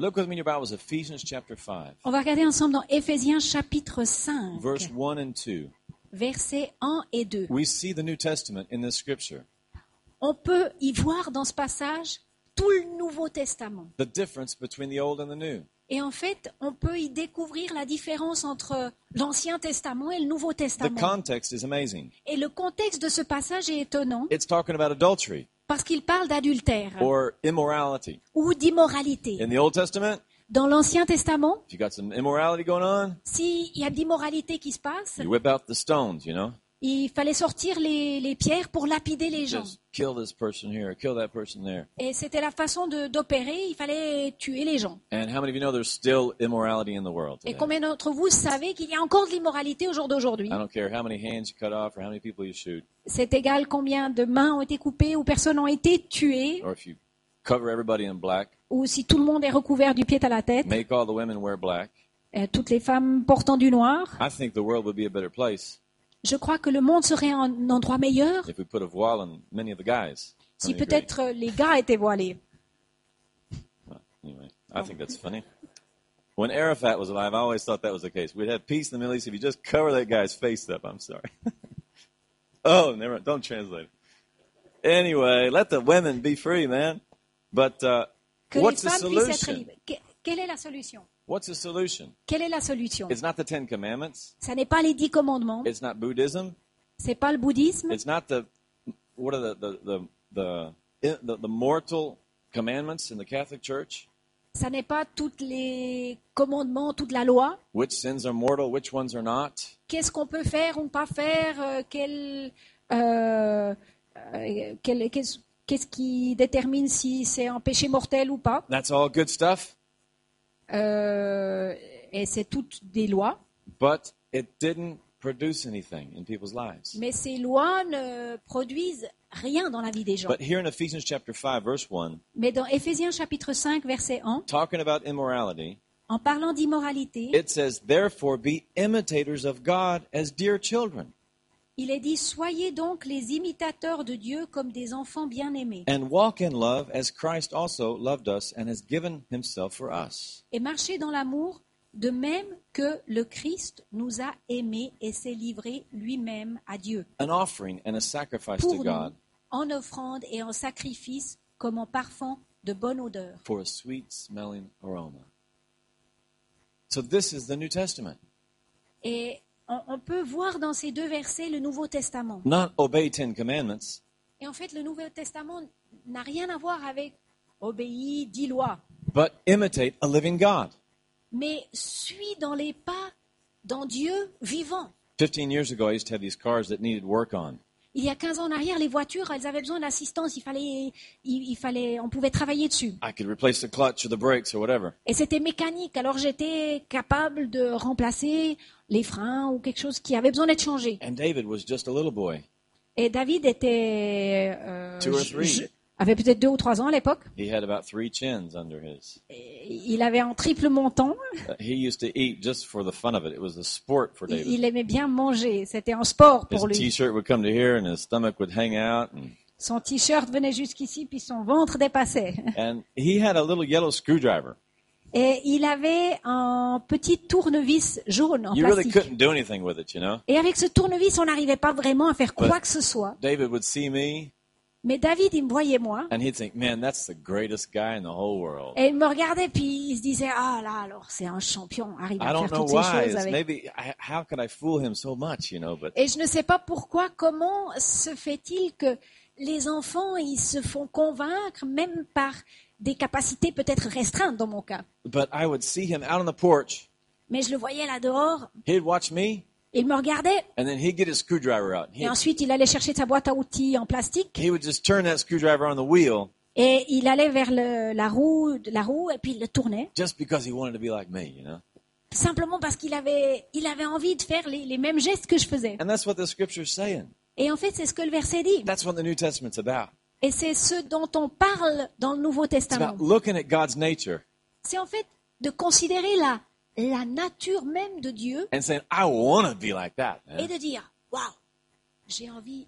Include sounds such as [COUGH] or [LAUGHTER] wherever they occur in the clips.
Look with me in your Bibles, Ephesians chapter 5, On va regarder ensemble dans Éphésiens chapitre 5, verse 1 and 2. versets 1 et 2. We see the New Testament in this scripture, On peut y voir dans ce passage tout le Nouveau Testament. the difference between the Old and the New. Et en fait, on peut y découvrir la différence entre l'Ancien Testament et le Nouveau The Testament. context is amazing. Et le contexte de ce passage est étonnant It's talking about adultery parce qu'il parle d'adultère or immorality. ou d'immoralité. In the Old Testament, Dans l'Ancien Testament, if you got some immorality going on, s'il y a de l'immoralité qui se passe, you whip out the stones, you know? Il fallait sortir les, les pierres pour lapider les gens. Just kill this person here, kill that person there. Et c'était la façon d'opérer, il fallait tuer les gens. And how many of you know there's still immorality in the world Et combien d'entre vous savez qu'il y a encore de l'immoralité au jour d'aujourd'hui? I don't care how many hands you cut off or how many people you shoot, C'est égal combien de mains ont été coupées ou personnes ont été tuées, or if you cover everybody in black, ou si tout le monde est recouvert du pied à la tête, make all the women wear black. toutes les femmes portant du noir. I think the world would be a better place Je crois que le monde serait un endroit meilleur if we put a voile on many of the guys. si peut-être les gars étaient voilés. Anyway, I think that's funny. When Arafat was alive, I always thought that was the case. We'd have peace in the Middle East if you just cover that guy's face up. I'm sorry. [LAUGHS] oh, never. Don't translate. it. Anyway, let the women be free, man. But uh, what's the solution? quelle est la solution? What's the solution? Quelle est la solution? It's not the Ten Commandments. Ça n'est pas les dix commandements, It's not Buddhism. c'est pas le bouddhisme, It's not the what are the the the the, the, the mortal commandments in the Catholic Church? ça n'est pas tous les commandements, toute la loi. Which sins are mortal? Which ones are not? Qu'est-ce qu'on peut faire ou pas faire euh, quel, euh, euh, quel- Qu'est-ce qu'est-ce qui détermine si c'est un péché mortel ou pas? That's all good stuff. Euh, Et c'est toutes des lois. But it didn't produce anything in people's lives. Mais ces lois ne produisent rien dans la vie des gens. But here in Ephesians chapter 5 verse 1, Mais dans Éphésiens chapitre 5, verset 1, talking about immorality, en parlant d'immoralité, it says, "Therefore be imitators of God as dear children, il est dit Soyez donc les imitateurs de Dieu comme des enfants bien-aimés, and walk in love as Christ also loved us and has given himself for us." et marchez dans l'amour, de même que le Christ nous a aimés et s'est livré lui-même à Dieu, An offering and a sacrifice to pour nous, God en offrande et en sacrifice, comme en parfum de bonne odeur. for a sweet smelling aroma. So this is the New Testament. Et on, on peut voir dans ces deux versets le Nouveau Testament. Not obey 10 commandments, Et en fait, le Nouveau Testament n'a rien à voir avec obéir, dix lois, but imitate a living God. mais suit dans les pas d'un Dieu vivant. 15 years ago, I used to have these cars that needed work on. Il y a 15 ans en arrière, les voitures, elles avaient besoin d'assistance. Il fallait, il, il fallait, on pouvait travailler dessus. I could replace the clutch or the brakes or whatever. Et c'était mécanique. Alors j'étais capable de remplacer les freins ou quelque chose qui avait besoin d'être changé. And David was just a little boy. Et David était, euh, Two or three. Avait peut-être deux ou trois ans à l'époque. He had about three chins under his. Et Il avait un triple montant. Uh, He used to eat just for the fun of it. It was a sport for Il, aimait bien manger. C'était un sport pour lui. t-shirt would come to here and his stomach would hang out. And, Son t-shirt venait jusqu'ici, puis son ventre dépassait. [LAUGHS] and he had a little yellow screwdriver. Et il avait un petit tournevis jaune en You really plastique. couldn't do anything with it, you know? Et avec ce tournevis, on n'arrivait pas vraiment à faire quoi que ce soit. David would see me Mais David, il me voyait moi. and he'd think, man, that's the greatest guy in the whole world. Et il me regardait, puis il se disait, ah là, alors c'est un champion, arrive à faire toutes ces why. choses avec. maybe how could I fool him so much, you know? But Et je ne sais pas pourquoi, comment se fait-il que les enfants, ils se font convaincre, même par des capacités peut-être restreintes dans mon cas. but I would see him out on the porch. Mais je le voyais là dehors, He'd watch me, il me regardait, and then he'd get his screwdriver out. et ensuite il allait chercher sa boîte à outils en plastique, he would just turn that screwdriver on the wheel et il allait vers le- la roue, la roue, et puis il le tournait, just because he wanted to be like me, you know? simplement parce qu'il avait, il avait envie de faire les, les mêmes gestes que je faisais. And that's what the scripture's saying. Et en fait, c'est ce que le verset dit. That's what the New Testament's about. Et c'est ce dont on parle dans le Nouveau It's Testament. about looking at God's nature C'est en fait de considérer la, la nature même de Dieu and saying, I want to be like that. et de dire, waouh, j'ai envie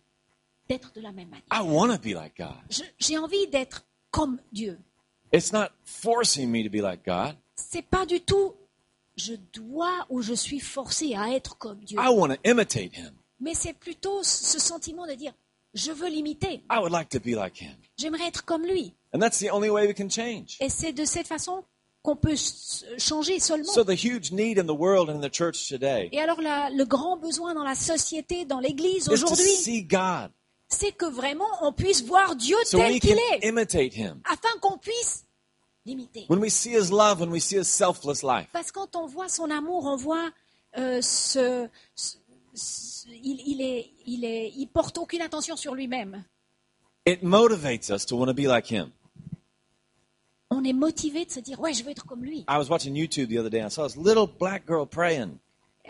d'être de la même manière. I want to be like God. Je- J'ai envie d'être comme Dieu. It's not forcing me to be like God. C'est pas du tout je dois ou je suis forcé à être comme Dieu. I want to imitate him. Mais c'est plutôt ce sentiment de dire je veux l'imiter. I would like to be like him. J'aimerais être comme lui. And that's the only way we can change. Et c'est de cette façon qu'on peut changer seulement. So the huge need in the world and in the church today Et alors la- le grand besoin dans la société, dans l'Église aujourd'hui, c'est que vraiment on puisse voir Dieu so tel we qu'il can est, imitate him. afin qu'on puisse l'imiter. When we see his love, when we see his selfless life, Parce que quand on voit son amour, on voit euh, ce, ce- ce- il, il est, il est, il porte aucune attention sur lui-même. it motivates us to want to be like him. On est motivé de se dire ouais, je veux être comme lui. I was watching YouTube the other day and I saw this little black girl praying.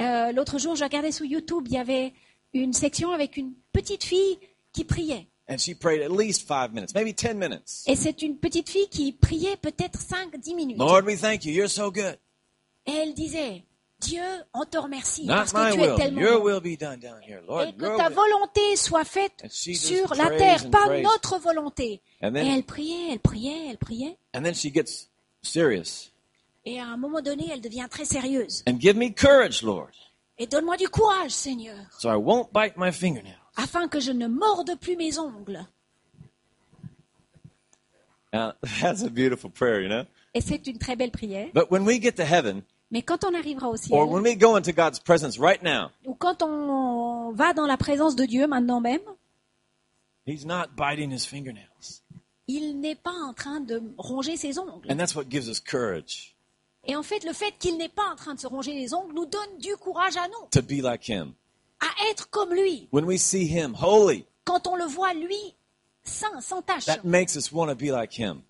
Euh, L'autre jour, je regardais sur YouTube, il y avait une section avec une petite fille qui priait. And she prayed at least five minutes, maybe 10 minutes. Et c'est une petite fille qui priait peut-être 5-10 minutes. Lord, we thank you. You're so good. Et elle disait, Dieu, on te remercie Not parce que tu es tellement Your bon. will be done down here, Lord. Et que ta volonté soit faite sur la terre, pas notre volonté. Et then, elle priait, elle priait, elle priait. and then she gets serious. Et à un moment donné, elle devient très sérieuse. And give me courage, Lord, Et donne-moi du courage, Seigneur, so I won't bite my fingernails. afin que je ne morde plus mes ongles. Now, [LAUGHS] that's a beautiful prayer, you know? Et c'est une très belle prière. But when we get to heaven, Mais quand on arrivera au or ciel, when we go into God's presence right now, ou quand on va dans la présence de Dieu maintenant même, He's not biting His fingernails. il n'est pas en train de ronger ses ongles. And that's what gives us courage Et en fait, le fait qu'il n'est pas en train de se ronger les ongles nous donne du courage à nous, to be like Him. à être comme lui. When we see Him holy, Quand on le voit, lui, saint, sans tache, that makes us want to be like Him.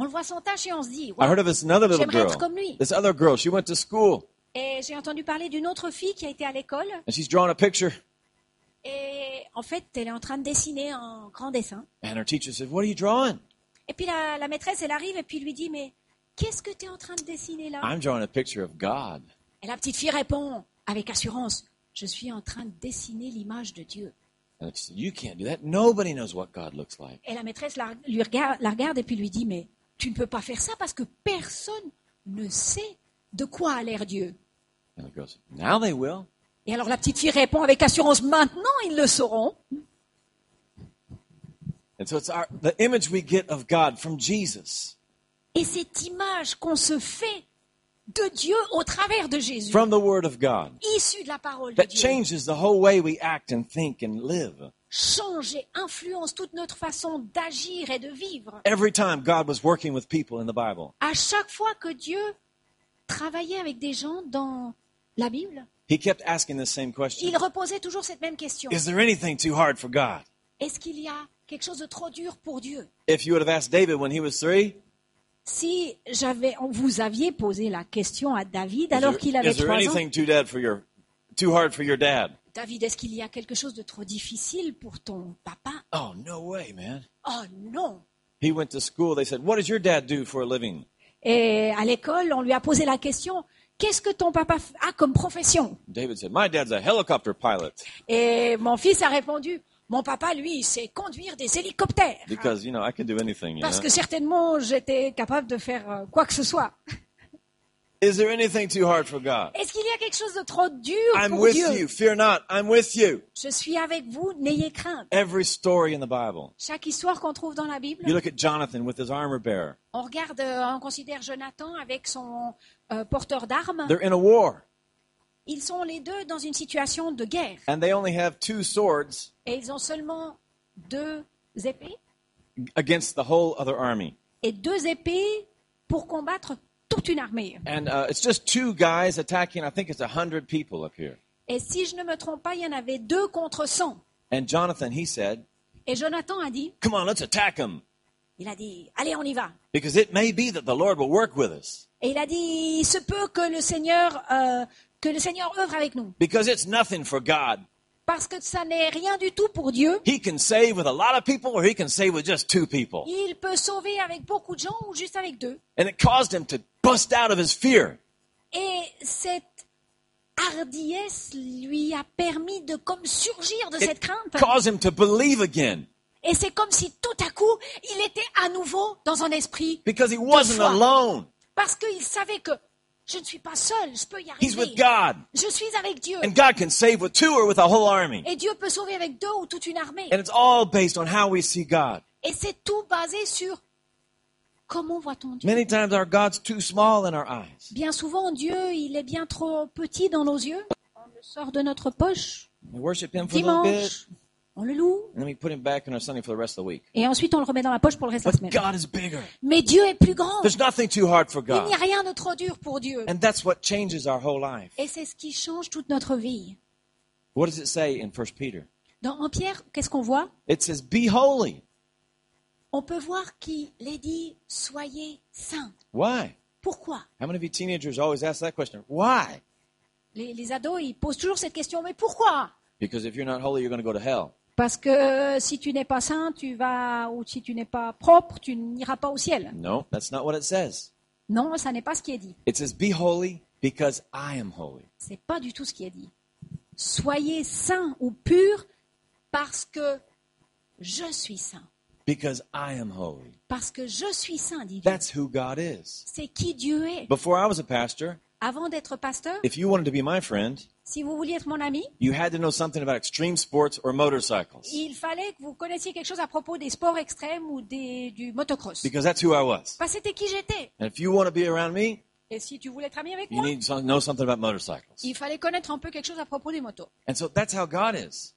On le voit sans tache et on se dit, I Wow. heard of this another little J'aimerais être girl. comme lui. This other girl, she went to school Et j'ai entendu parler d'une autre fille qui a été à l'école and she's drawing a picture. et en fait, elle est en train de dessiner en grand dessin. And her teacher said, What are you drawing? Et puis la, la maîtresse, elle arrive et puis lui dit, mais qu'est-ce que tu es en train de dessiner là? I'm drawing a picture of God. Et la petite fille répond avec assurance, je suis en train de dessiner l'image de Dieu. And she said, You can't do that. Nobody knows what God looks like. Et la maîtresse la, lui regarde, la regarde et puis lui dit, mais tu ne peux pas faire ça parce que personne ne sait de quoi a l'air Dieu. And the girl said, Now they will. Et alors la petite fille répond avec assurance, maintenant ils le sauront. And so it's our, the image we get of God from Jesus, Et cette image qu'on se fait de Dieu au travers de Jésus, from the Word of God, issue de la parole de that Dieu, changes the whole way we act and think and live. Change et influence toute notre façon d'agir et de vivre. Every time God was working with people in the Bible, À chaque fois que Dieu travaillait avec des gens dans la Bible, He kept asking the same question il reposait toujours cette même question. Is there anything too hard for God? Est-ce qu'il y a quelque chose de trop dur pour Dieu? If you would have asked David when he was three, Si j'avais, vous aviez posé la question à David Is alors there, qu'il avait is there trois ans, anything too dad for your too hard for your dad? David, est-ce qu'il y a quelque chose de trop difficile pour ton papa? Oh no way, man. Oh non He went to school. They said, "What does your dad do for a living?" Et à l'école, on lui a posé la question Qu'est-ce que ton papa a comme profession? David said, "My dad's a helicopter pilot Et mon fils a répondu Mon papa, lui, sait conduire des hélicoptères. because you know I can do anything." You Parce know? que certainement, j'étais capable de faire euh, quoi que ce soit. Is there anything too hard for God? Est-ce qu'il y a quelque chose de trop dur I'm pour with Dieu? you. Fear not. I'm with you. Je suis avec vous, n'ayez crainte. Every story in the Bible. Chaque histoire qu'on trouve dans la Bible, You look at Jonathan with his armor bearer. on regarde, euh, on considère Jonathan avec son euh, porteur d'armes. They're in a war, Ils sont les deux dans une situation de guerre. and they only have two swords Et ils ont seulement deux épées. against the whole other army. Et deux épées pour combattre toute une armée. And uh, it's just two guys attacking. I think it's a hundred people up here. Et si je ne me trompe pas, il y en avait deux contre 100. And Jonathan, he said, Et Jonathan a dit, "Come on, let's attack them." il a dit, allez, on y va. Because it may be that the Lord will work with us. Et il a dit, il se peut que le Seigneur, euh, que le Seigneur œuvre avec nous. Because it's nothing for God. Parce que ça n'est rien du tout pour Dieu. He can save with a lot of people or he can save with just two people. Il peut sauver avec beaucoup de gens ou juste avec deux. And it caused him to bust out of his fear. Et cette hardiesse lui a permis de comme surgir de It cette crainte. caused him to believe again. Et c'est comme si tout à coup, il était à nouveau dans un esprit. Because he wasn't foi. alone. Parce qu'il savait que je ne suis pas seul, je peux y He's arriver. with God. Je suis avec Dieu. And God can save with two or with a whole army. Et Dieu peut sauver avec deux ou toute une armée. And it's all based on how we see God. Et c'est tout basé sur comment voit-on Dieu. Many times our God's too small in our eyes. Bien souvent, Dieu, il est bien trop petit dans nos yeux. On le sort de notre poche We worship him for a little bit, dimanche, on le loue, and then we put him back in our Sunday for the rest of the week. et ensuite on le remet dans la poche pour le reste de la But semaine. God is bigger. Mais Dieu est plus grand. There's nothing too hard for Il n'y a God. rien de trop dur pour Dieu. And that's what changes our whole life. Et c'est ce qui change toute notre vie. What does it say in 1 Peter? Dans en Pierre, qu'est-ce qu'on voit? It says, Be holy. On peut voir qu'il est dit soyez saints. Why? Pourquoi? How many of you teenagers always ask that question? Why? les, les ados, ils posent toujours cette question, mais pourquoi? Because if you're not holy, you're going to go to hell. Parce que si tu n'es pas saint, tu vas, ou si tu n'es pas propre, tu n'iras pas au ciel. No, that's not what it says. Non, ça n'est pas ce qui est dit. It says, Be holy because I am holy. C'est pas du tout ce qui est dit. Soyez saints ou purs parce que je suis saint. Because I am holy. Parce que je suis saint, dit Dieu. That's who God is. C'est qui Dieu est. Before I was a pastor, Avant d'être pasteur, if you wanted to be my friend, si vous vouliez être mon ami, you had to know something about extreme sports or motorcycles. il fallait que vous connaissiez quelque chose à propos des sports extrêmes ou des, du motocross. Because that's who I was. Parce que c'était qui j'étais. And if you want to be around me, Et si tu voulais être ami avec you moi, need to know something about motorcycles. il fallait connaître un peu quelque chose à propos des motos. And so that's how God is.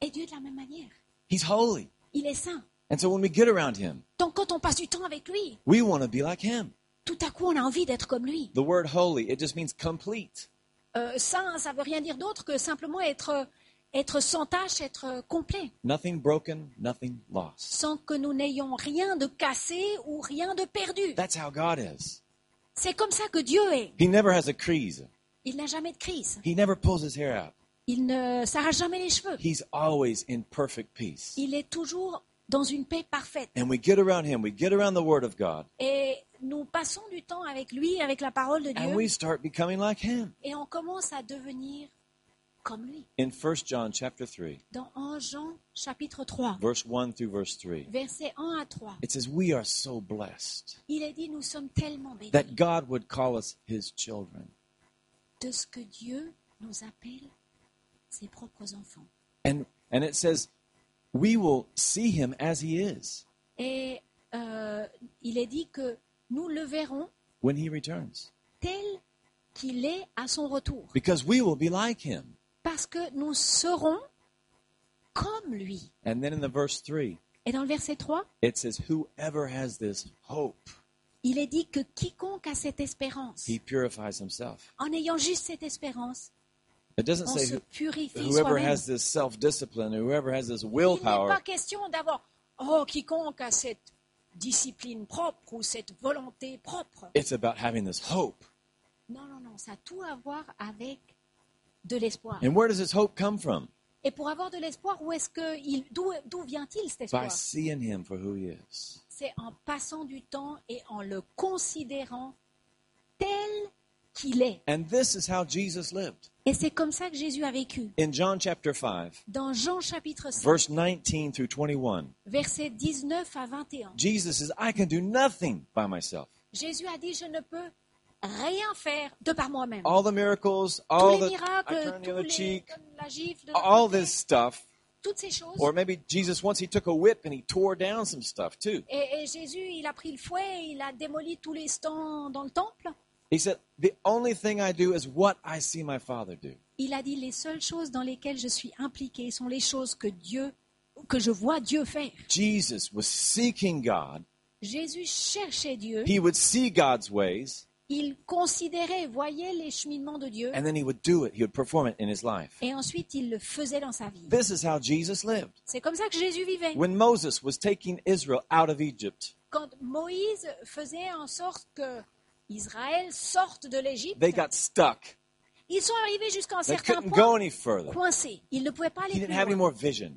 Et Dieu de la même manière. He's holy. Il est saint. And so when we get around him, Donc quand on passe du temps avec lui, we want to be like him. tout à coup on a envie d'être comme lui. The word holy, it just means complete. Euh, saint, ça veut rien dire d'autre que simplement être, être sans tâche, être complet. Nothing broken, nothing lost. Sans que nous n'ayons rien de cassé ou rien de perdu. That's how God is. C'est comme ça que Dieu est. He never has a crease. Il n'a jamais de crise. He never pulls his hair out. Il ne s'arrache jamais les cheveux. He's always in perfect peace. Il est toujours dans une paix parfaite. And we get around him, we get around the word of God, Et nous passons du temps avec lui, avec la parole de and Dieu, we start becoming like him. et on commence à devenir comme lui. In 1 John chapter 3, Dans 1 Jean chapitre 3, verse 1 through verse 3, versets 1 à 3, it says, We are so blessed il est dit, nous sommes tellement bénis that God would call us his children. de ce que Dieu nous appelle ses propres enfants. And and it says, We will see him as he is Et euh, il est dit que nous le verrons when he returns. tel qu'il est à son retour. Because we will be like him. Parce que nous serons comme lui. And then in the verse 3, Et dans le verset 3, it says, Whoever has this hope, il est dit que quiconque a cette espérance, he purifies himself. en ayant juste cette espérance, It doesn't on say se who- purifie whoever soi-même. has this self discipline, whoever has this Il n'est willpower. pas question d'avoir, oh, quiconque a cette discipline propre ou cette volonté propre. It's about having this hope. Non, non, non, ça a tout à voir avec de l'espoir. And where does this hope come from? Et pour avoir de l'espoir, où est-ce que il, d'où, d'où vient-il cet By espoir? seeing him for who he is. C'est en passant du temps et en le considérant tel qu'il est. And this is how Jesus lived. Et c'est comme ça que Jésus a vécu. In John chapter 5, Dans Jean chapitre 5, verse 19 through 21, versets 19 à 21, Jesus says, I can do nothing by myself. Jésus a dit, je ne peux rien faire de par moi-même. All the miracles, Tous all les the I miracles, tous les, cheek, la gifle, all this stuff. toutes ces choses. Or maybe Jesus once he took a whip and he tore down some stuff too. Et, et Jésus, il a pris le fouet, il a démoli tous les stands dans le temple. He said, The only thing I do is what I see my Father do. Il a dit les seules choses dans lesquelles je suis impliqué sont les choses que Dieu, que je vois Dieu faire. Jesus was seeking God. Jésus cherchait Dieu, He would see God's ways, il considérait, voyait les cheminements de Dieu, and then he would do it. He would perform it in his life. et ensuite il le faisait dans sa vie. This is how Jesus lived. C'est comme ça que Jésus vivait. When Moses was taking Israel out of Egypt, Quand Moïse faisait en sorte que Israël sorte de l'Égypte, they got stuck. ils sont arrivés jusqu'à un They certain couldn't point any further. coincés. Ils ne pouvaient pas He aller didn't plus have any loin more vision.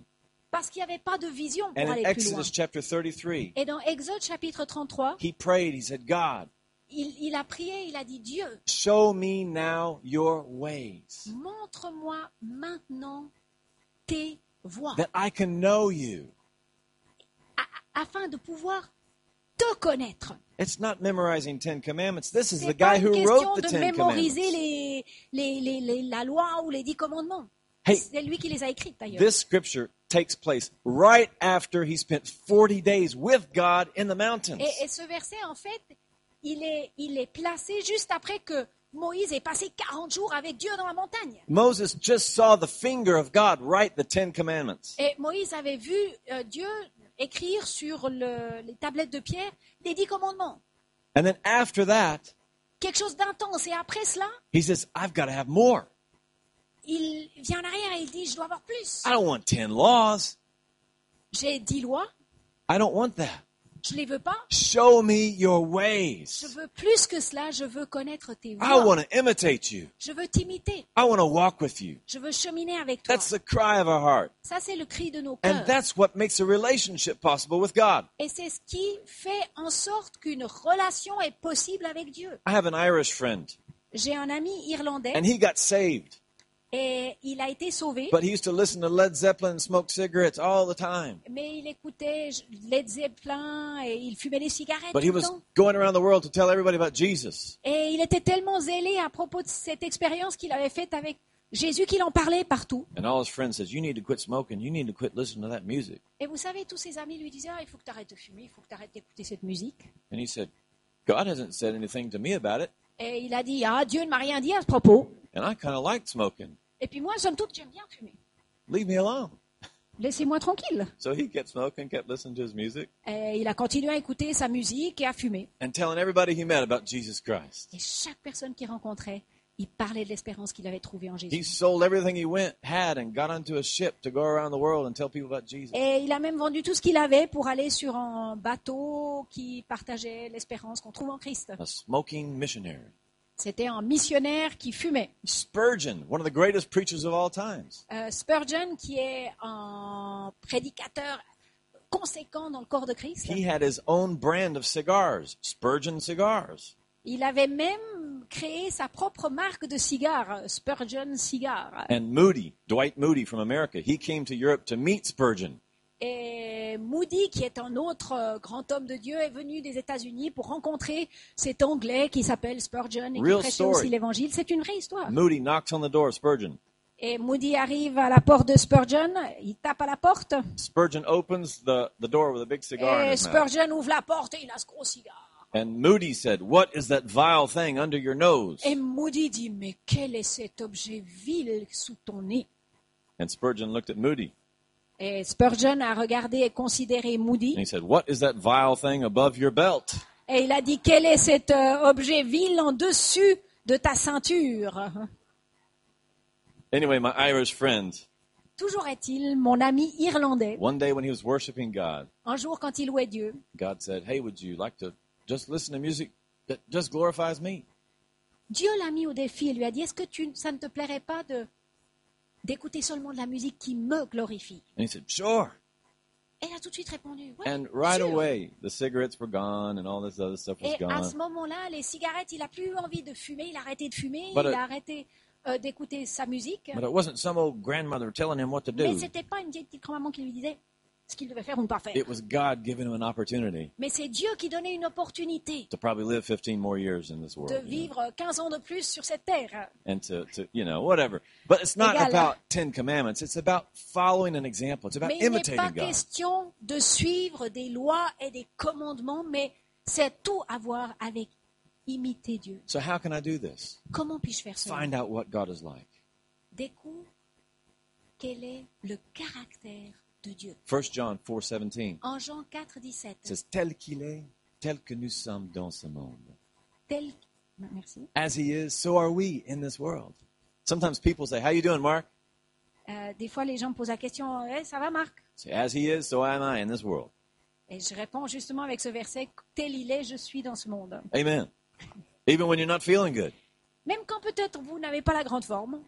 parce qu'il n'y avait pas de vision And pour in aller plus loin. Exodus chapter 33, Et dans Exode chapitre 33, he prayed. He said, God, il, il a prié, il a dit Dieu, show me now your ways, montre-moi maintenant tes voies, that I can know you. afin de pouvoir te connaître. It's not memorizing Ten Commandments. This is the pas guy who wrote the Ten mémoriser Commandments. les, les, les- la loi ou les dix commandements. Hey. C'est lui qui les a écrites d'ailleurs. This scripture takes place right after he spent 40 days with God in the mountains. Et, et ce verset, en fait, il est, il est placé juste après que Moïse ait passé 40 jours avec Dieu dans la montagne. Moses just saw the finger of God write the Ten Commandments. Et Moïse avait vu euh, Dieu écrire sur le- les tablettes de pierre les dix commandements. And then after that, Quelque chose d'intense. Et après cela, he says, I've got to have more. il vient en arrière et il dit, je dois avoir plus. I don't want 10 laws. J'ai dix lois, I don't want that. Je les veux pas. Show me your Je ways. veux plus que cela, je veux connaître tes I want to imitate you. Je veux t'imiter. I want to walk with you. Je veux cheminer avec toi. That's the cry of our heart. Ça, c'est le cri de nos And that's what makes a relationship possible with God. Et c'est ce qui fait en sorte qu'une relation est possible avec Dieu. I have an Irish friend, J'ai un ami irlandais and he got saved, et il a été sauvé, but he used to listen to Led Zeppelin and smoke cigarettes all the time. mais il écoutait Led Zeppelin et il fumait des cigarettes But he tout le was temps. going around the world to tell everybody about Jesus. Et il était tellement zélé à propos de cette expérience qu'il avait faite avec Jésus qu'il en parlait partout. And all his friends says, "You need to quit smoking. You need to quit listening to that music." Et vous savez, tous ses amis lui disaient Ah, il faut que tu arrêtes de fumer, il faut que tu arrêtes d'écouter cette musique. And he said, "God hasn't said anything to me about it, Et il a dit Ah, Dieu ne m'a rien dit à ce propos. and I kind of like smoking. Et puis moi, somme toute, j'aime bien fumer. Leave me alone." Laissez-moi tranquille. So he kept smoking, kept listening to his music, Et il a continué à écouter sa musique et à fumer. and telling everybody he met about Jesus Christ. Et chaque personne qu'il rencontrait, il parlait de l'espérance qu'il avait trouvée en He Jésus. sold everything he went had and got onto a ship to go around the world and tell people about Jesus. Et il a même vendu tout ce qu'il avait pour aller sur un bateau qui partageait l'espérance qu'on trouve en Christ. A smoking missionary. C'était un missionnaire qui fumait. Spurgeon, one of the greatest preachers of all times. Euh, Spurgeon, qui est un prédicateur conséquent dans le corps de Christ, He had his own brand of cigars, Spurgeon cigars. il avait même créé sa propre marque de cigares, Spurgeon Cigar. And Moody, Dwight Moody from America, he came to Europe to meet Spurgeon. Et Moody, qui est un autre euh, grand homme de Dieu, est venu des États-Unis pour rencontrer cet Anglais qui s'appelle Spurgeon et qui prêchait aussi l'Évangile. C'est une vraie histoire. Moody knocks on the door of Spurgeon. Et Moody arrive à la porte de Spurgeon, il tape à la porte, Spurgeon opens the, the door with a big cigar et mouth. Spurgeon ouvre la porte et il a ce gros cigare. And Moody said, What is that vile thing under your nose? Et Moody dit, mais quel est cet objet vil sous ton nez? And Spurgeon looked at Moody Et Spurgeon a regardé et considéré Moody, and he said, What is that vile thing above your belt? et il a dit, quel est cet euh, objet vil en dessus de ta ceinture? Anyway, my Irish friend, Toujours est-il, mon ami irlandais, one day when he was worshiping God, un jour quand il louait Dieu, God said, Hey, would you like to just listen to music that just glorifies me? Dieu l'a mis au défi et lui a dit, est-ce que tu, ça ne te plairait pas de d'écouter seulement de la musique qui me glorifie And he said, Sure. Et il a tout de suite répondu, ouais, And right sûr. away, the cigarettes were gone and all this other stuff was Et à ce gone. moment-là, les cigarettes, il a plus eu envie de fumer, il a arrêté de fumer, But il it- a arrêté euh, d'écouter sa musique. But it wasn't some old grandmother telling him what to Mais do. c'était pas une vieille petite grand-maman qui lui disait ce qu'il devait faire ou ne pas faire. It was God giving him an opportunity Mais c'est Dieu qui donnait une opportunité to probably live 15 more years in this de world. you know, vivre 15 ans de plus sur cette terre. and to, to, you know, whatever. But it's not Égal. about Ten Commandments. It's about following an example. It's about Mais il n'est imitating pas God. question de suivre des lois et des commandements, mais c'est tout à voir avec imiter Dieu. So how can I do this? Comment puis-je faire cela? Find out what God is like. Découvre quel est le caractère de Dieu. 1 John 4:17 En Jean 4, 17, says, "Tel qu'il est, tel que nous sommes dans ce monde. tel... Merci. As he is, so are we in this world." Sometimes people say, "How you doing, Mark?" Euh, des fois, les gens me posent la question Eh, Ça va, Marc "As he is, so am I in this world." Et je réponds justement avec ce verset Tel il est, je suis dans ce monde. Amen. Even when you're not feeling good, Même quand peut-être vous n'avez pas la grande forme,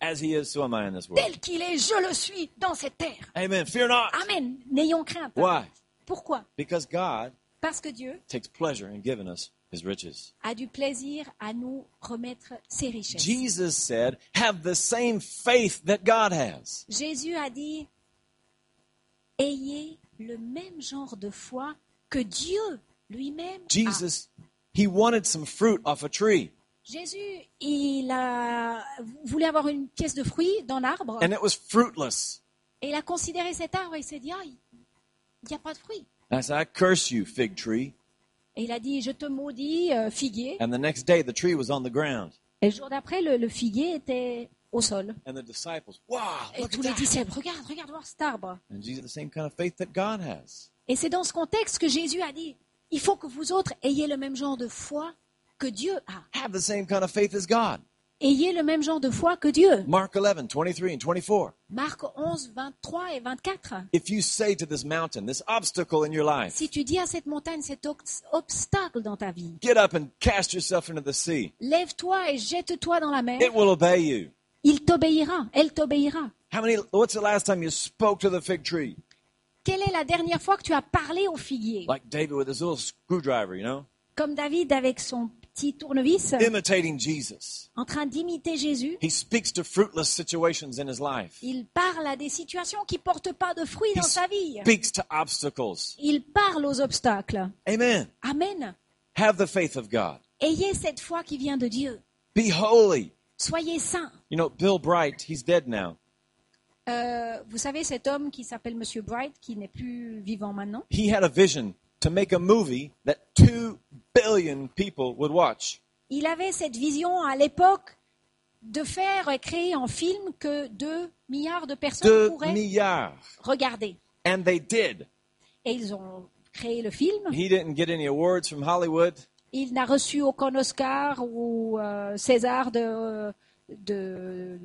"As he is, so am I in this world." tel qu'il est, je le suis dans cette terre. Amen. Fear not. Amen. N'ayons crainte. Why? Pourquoi? Because God Parce que Dieu takes pleasure in giving us his riches. a du plaisir à nous remettre ses richesses. Jesus said, "Have the same faith that God has." Jésus a dit Ayez le même genre de foi que Dieu lui-même a. Jesus, he wanted some fruit off a tree, Jésus, il a voulait avoir une pièce de fruit dans l'arbre and it was fruitless. et il a considéré cet arbre et il s'est dit ah, il n'y a pas de fruit. And I said, I curse you, fig tree. Et il a dit je te maudis euh, figuier. And the next day, the tree was on the ground. Et le jour d'après, le, le figuier était au sol. And the disciples, wow, Et tous les disciples, regarde, regarde voir cet arbre. And Jesus, the same kind of faith that God has. Et c'est dans ce contexte que Jésus a dit, il faut que vous autres ayez le même genre de foi que Dieu a. Have the same kind of faith as God. Ayez le même genre de foi que Dieu. Mark 11, 23 and 24. Marc 11, 23 et 24. If you say to this mountain, this obstacle in your life, Si tu dis à cette montagne, cet obstacle dans ta vie, get up and cast yourself into the sea, lève-toi et jette-toi dans la mer, it will obey you. il t'obéira, elle t'obéira. How many, what's the last time you spoke to the fig tree? Quelle est la dernière fois que tu as parlé au figuier? Like David with his little screwdriver, you know? Comme David avec son petit tournevis, Imitating Jesus. en train d'imiter Jésus. He speaks to fruitless situations in his life. Il parle à des situations qui portent pas de fruits He dans sa vie. speaks to obstacles. Il parle aux obstacles. Amen. Amen. Have the faith of God. Ayez cette foi qui vient de Dieu. Be holy. Soyez saints. You know, Bill Bright, he's dead now. Euh, vous savez, cet homme qui s'appelle Monsieur Bright, qui n'est plus vivant maintenant, He had a vision to make a movie that two billion people would watch. il avait cette vision à l'époque de faire et créer en film que 2 milliards de personnes pourraient milliards. regarder. And they did. Et ils ont créé le film. He didn't get any awards from Hollywood. Il n'a reçu aucun Oscar ou euh, César de, de,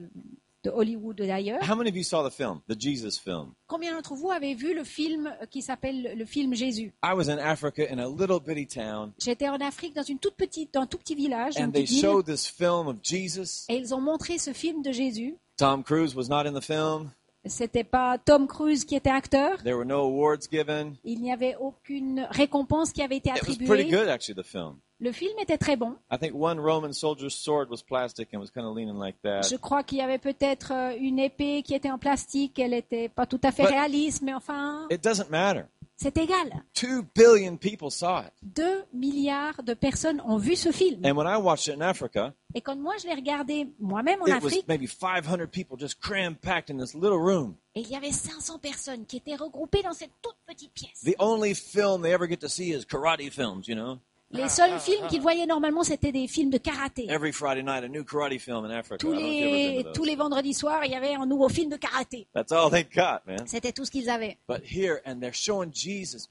de Hollywood d'ailleurs. How many of you saw the film, the Jesus film? Combien d'entre vous avez vu le film qui s'appelle le film Jésus? I was in Africa in a little bitty town, J'étais en Afrique dans une toute petite, dans un tout petit village, and they showed this film of Jesus. et ils ont montré ce film de Jésus. Tom Cruise was not in the film. C'était pas Tom Cruise qui était acteur? There were no awards given. Il n'y avait aucune récompense qui avait été It was pretty attribuée. good, actually, the film. Le film était très bon. Je crois qu'il y avait peut-être euh, une épée qui était en plastique. Elle n'était pas tout à fait But- réaliste, mais enfin, It doesn't matter. C'est égal. Two billion people saw it. Milliards de personnes ont vu ce film. And when I watched it in Africa, Et quand moi je l'ai regardé moi-même en it was Afrique, maybe 500 people just cram packed in this little room. et il y avait 500 personnes qui étaient regroupées dans cette toute petite pièce. The only film they ever get to see is karate films, you know? Les seuls films qu'ils voyaient normalement, c'était des films de karaté. Every Friday night, a new karate film in Africa. Tous les, tous les vendredis soirs, il y avait un nouveau film de karaté. That's all they got, man. C'était tout ce qu'ils avaient. But here, and they're showing Jesus,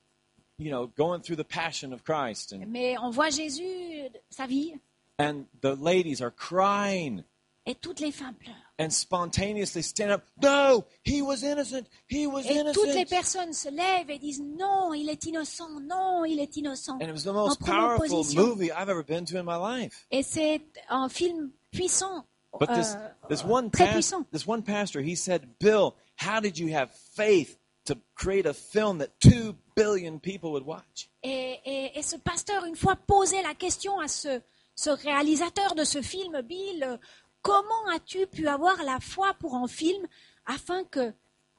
you know, going through the passion of Christ. And, Mais on voit Jésus, sa vie, and the ladies are crying et toutes les femmes pleurent. And spontaneously stand up. No, he was innocent. He was Et toutes les innocent. personnes se lèvent et disent non, il est innocent, non, il est innocent. And it was the most powerful movie I've ever been to in my life. Et c'est un film puissant, But this, euh, this one très puissant. this one pastor, he said, Bill, how did you have faith to create a film that two billion people would watch? Et, et- et ce pasteur, une fois posé la question à ce, ce réalisateur de ce film, Bill, euh, comment as-tu pu avoir la foi pour un film afin que,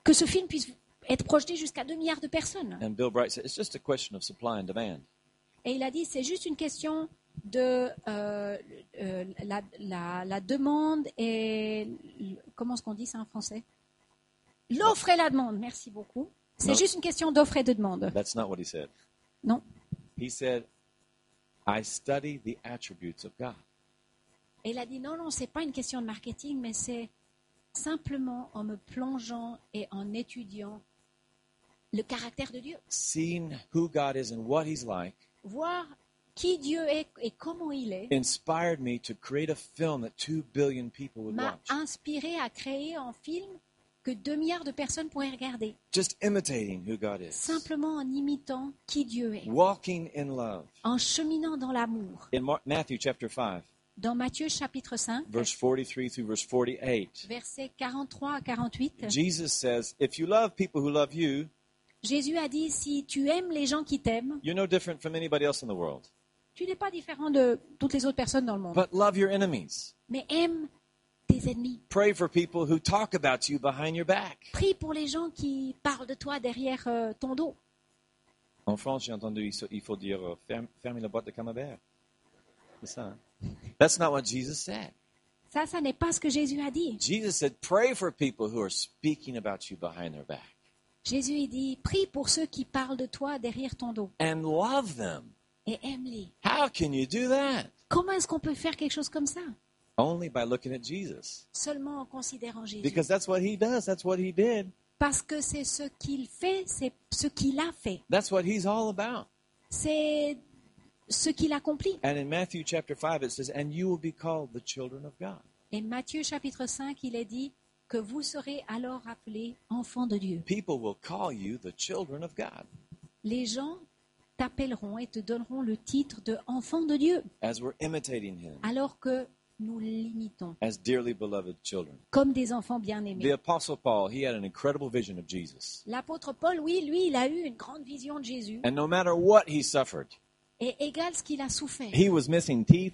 que ce film puisse être projeté jusqu'à 2 milliards de personnes? And Bill Bright said, it's just a question of supply and demand. Et il a dit, c'est juste une question de euh, euh, la, la- la demande et... Comment est-ce qu'on dit ça en français? L'offre et la demande, merci beaucoup. C'est juste une question d'offre et de demande. That's not what he said. Non. He said, I study the attributes of God. Et il a dit non, non, c'est pas une question de marketing, mais c'est simplement en me plongeant et en étudiant le caractère de Dieu, Seeing who God is and what he's like voir qui Dieu est et comment il est, inspired me to create a film that two billion people would m'a inspiré à créer un film que 2 milliards de personnes pourraient regarder, Just imitating who God is. simplement en imitant qui Dieu est, Walking in love. en cheminant dans l'amour. In Mar- Matthew chapter 5, Dans Matthieu chapitre 5, verse 43 through verse 48, versets 43 à 48, Jesus says, If you love people who love you, Jésus a dit, si tu aimes les gens qui t'aiment, you're no different from anybody else in the world. tu n'es pas différent de toutes les autres personnes dans le monde. But love your enemies. mais aime tes ennemis. Pray for people who talk about you behind your back. Prie pour les gens qui parlent de toi derrière euh, ton dos. En France, j'ai entendu, il faut dire euh, ferme, fermez la boîte de camembert. C'est ça. hein? That's not what Jesus said. Ça, ça n'est pas ce que Jésus a dit. Jesus said, pray for people who are speaking about you behind their back Jésus il dit, prie pour ceux qui parlent de toi derrière ton dos and love them. et aime-les. How can you do that? Comment est-ce qu'on peut faire quelque chose comme ça? Only by looking at Jesus. Seulement en considérant Jésus. Because that's what he does. That's what he did. Parce que c'est ce qu'il fait, c'est ce qu'il a fait. That's what he's all about. C'est ce qu'il accomplit. And in Matthew chapter 5, it says, And you will be called the children of God. Et Matthieu chapitre 5, il est dit que vous serez alors appelés enfants de Dieu. People will call you the children of God Les gens t'appelleront et te donneront le titre de enfant de Dieu, as we're imitating him alors que nous l'imitons as dearly beloved children. comme des enfants The bien-aimés. Apostle Paul, he had an incredible vision of Jesus. L'apôtre Paul, oui, lui, il a eu une grande vision de Jésus. And no matter what he suffered, Et égal ce qu'il a souffert. he was missing teeth,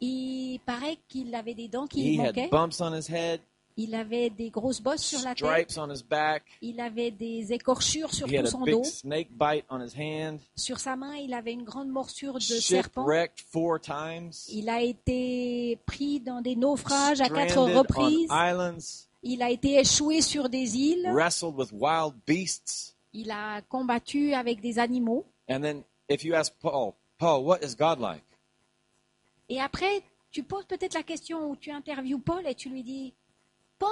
Il paraît qu'il avait des dents qui he lui had manquaient. bumps on his head, Il avait des grosses bosses sur la tête. stripes on his back, Il avait des écorchures sur he had tout a son big dos. snake bite on his hand, Sur sa main, il avait une grande morsure de serpent. shipwrecked four times, Il a été pris dans des naufrages à quatre stranded on reprises. islands, Il a été échoué sur des îles. wrestled with wild beasts. Il a combattu avec des animaux. And then if you ask Paul, Paul, what is God like? Et après, tu poses peut-être la question où tu interviews Paul et tu lui dis, Paul,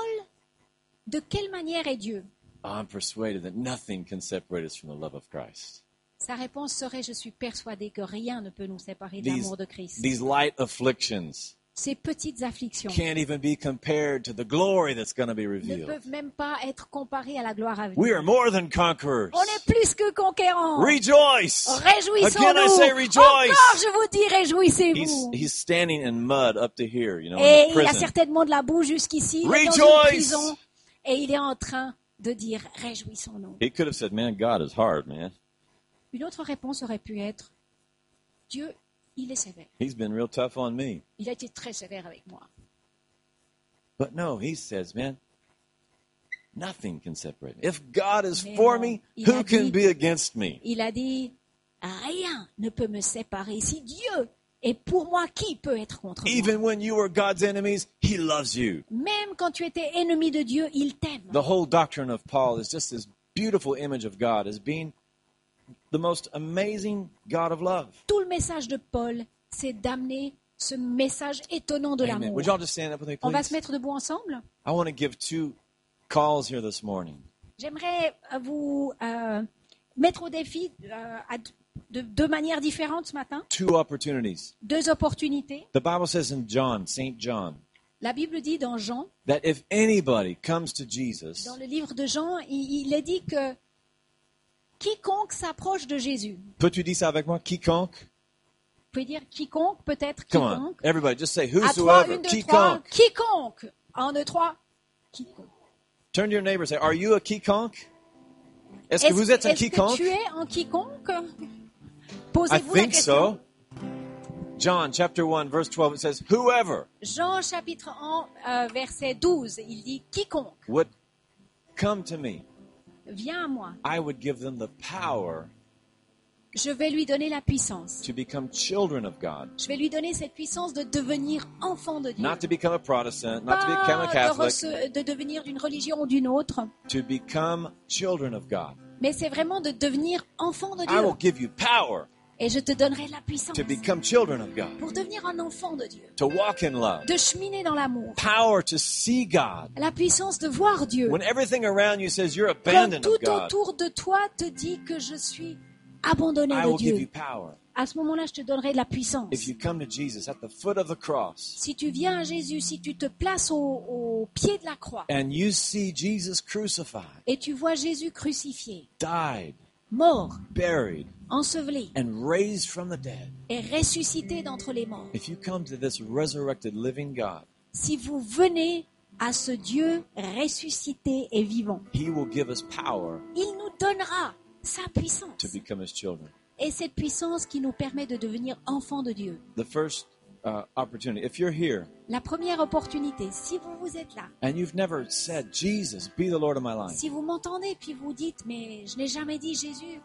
de quelle manière est Dieu? I'm persuaded that nothing can separate us from the love of Christ. Sa réponse serait, je suis persuadé que rien ne peut nous séparer de l'amour de Christ. these light afflictions Ces petites afflictions can't even be compared to the glory that's going to be ne revealed. peuvent même pas être comparées à la gloire à We venir. are more than conquerors. On est plus que conquérants. Rejoice! Réjouissons-nous. Again, I say rejoice. Encore, je vous dis, réjouissez-vous. he's standing in mud up to here, you know, Et in the il a certainement de la boue jusqu'ici. Dans une prison. Et il est en train de dire, réjouissons-nous. He could have said, man, God is hard, man. Une autre réponse aurait pu être, Dieu, il est sévère. He's been real tough on me. Il a été très sévère avec moi. But no, he says, man, nothing can separate me. If God is Mais for non, me, who can dit- be against me? Il a dit, rien ne peut me séparer. Si Dieu est pour moi, qui peut être contre moi Even when you were God's enemies, he loves you. Même quand tu étais ennemi de Dieu, il t'aime. The whole doctrine of Paul is just this beautiful image of God as being the most amazing God of love. Tout le message de Paul, c'est d'amener ce message étonnant de l'amour. Would y'all just stand up with me, On va se mettre debout ensemble. I want to give two calls here this morning. J'aimerais euh, vous euh, mettre au défi euh, à de deux manières différentes ce matin, Two opportunities. deux opportunités. The Bible says in John, St. John, La Bible dit dans Jean, that if anybody comes to Jesus, dans le livre de Jean, il, il est dit que quiconque s'approche de Jésus, peux-tu dire ça avec moi? Quiconque? vous pouvez dire quiconque, peut-être Come on. quiconque? Everybody, just say À trois, whosoever. une, deux, trois, Quiconque. quiconque. Un, deux, trois, quiconque. Turn to your neighbor and say, Are you a quiconque? Est-ce que vous êtes un est-ce que quiconque? tu es un quiconque? Posez-vous la think question. so. John chapter 1, verse 12, it says, Whoever Jean chapitre 1, euh, verset 12, il dit quiconque would come to me, vient à moi, I would give them the power je vais lui donner la puissance. to become children of God. Je vais lui donner cette puissance de devenir enfant de Dieu. Not to become a Protestant, not to become a Pas de, Catholic, rece- de devenir d'une religion ou d'une autre, to become children of God. mais c'est vraiment de devenir enfant de I will Dieu. give you power Et je te donnerai la puissance to become children of God, pour devenir un enfant de Dieu, to walk in love, de cheminer dans l'amour, power to see God. la puissance de voir Dieu. When everything around you says you're Quand of tout God, autour de toi te dit que je suis abandonné I de will give you Dieu, power. à ce moment-là, je te donnerai de la puissance. If you come to Jesus at the foot of the cross Si tu viens à Jésus, si tu te places au, au pied de la croix and you see Jesus crucified, et tu vois Jésus crucifié, died, mort, buried, enseveli and raised from the dead, et ressuscité d'entre les morts, if you come to this resurrected living God, si vous venez à ce Dieu ressuscité et vivant, He will give us power il nous donnera sa puissance. to become His children. Et cette puissance qui nous permet de devenir enfants de Dieu. The first uh, opportunity. If you're here La première opportunité, si vous vous êtes là, and you've never said, Jesus, be the Lord of my life, si vous m'entendez puis vous dites mais je n'ai jamais dit Jésus,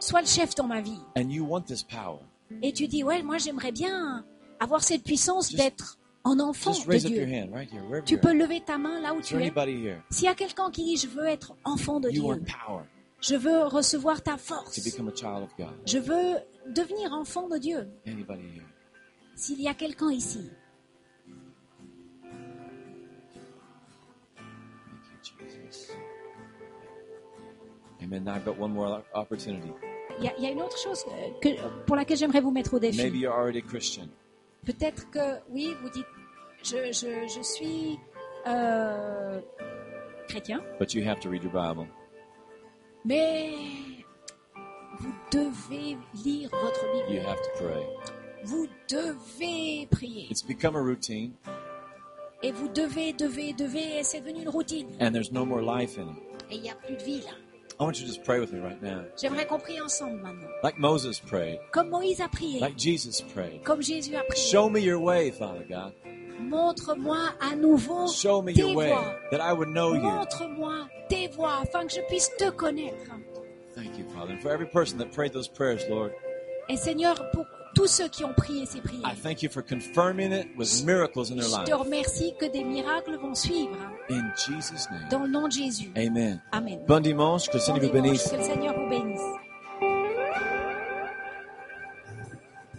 sois le chef dans ma vie. and you want this power, Et tu dis ouais, moi j'aimerais bien avoir cette puissance d'être un enfant just de raise up your Dieu. hand right here, wherever Tu you're peux at. lever ta main là où Is tu there es. anybody here? S'il y a quelqu'un qui dit je veux être enfant de You Dieu, want power je veux recevoir ta to force, become a child of God. je veux devenir enfant de Dieu. Anybody here? S'il y a quelqu'un ici, you. Amen. Now I've got one more opportunity. il y, a- il y a une autre chose que, pour laquelle j'aimerais vous mettre au défi. Maybe you're already Christian, Peut-être que, oui, vous dites, je, je, je suis euh, chrétien, but you have to read your Bible. mais vous devez lire votre You Bible. have to pray. Vous devez prier. It's become a routine, Et vous devez, devez, devez, et c'est devenu une routine. and there's no more life in it. Et il n'y a plus de vie là. I want you to just pray with me right now. J'aimerais qu'on prie ensemble maintenant. Like Moses prayed, Comme Moïse a prié, like Jesus prayed. comme Jésus a prié. Show me your way, Father God. Montre-moi à nouveau Show me tes your way voies. that I would know you. Montre-moi tes voies afin que je puisse te connaître. Thank you, Father. And for every person that prayed those prayers, Lord, Et Seigneur, pour tous ceux qui ont prié ces I prières, thank you for confirming it with miracles in their je te remercie que des miracles vont suivre In Jesus' name. dans le nom de Jésus. Amen. Amen. Bon dimanche, que le Seigneur vous bénisse. que le Seigneur vous bénisse.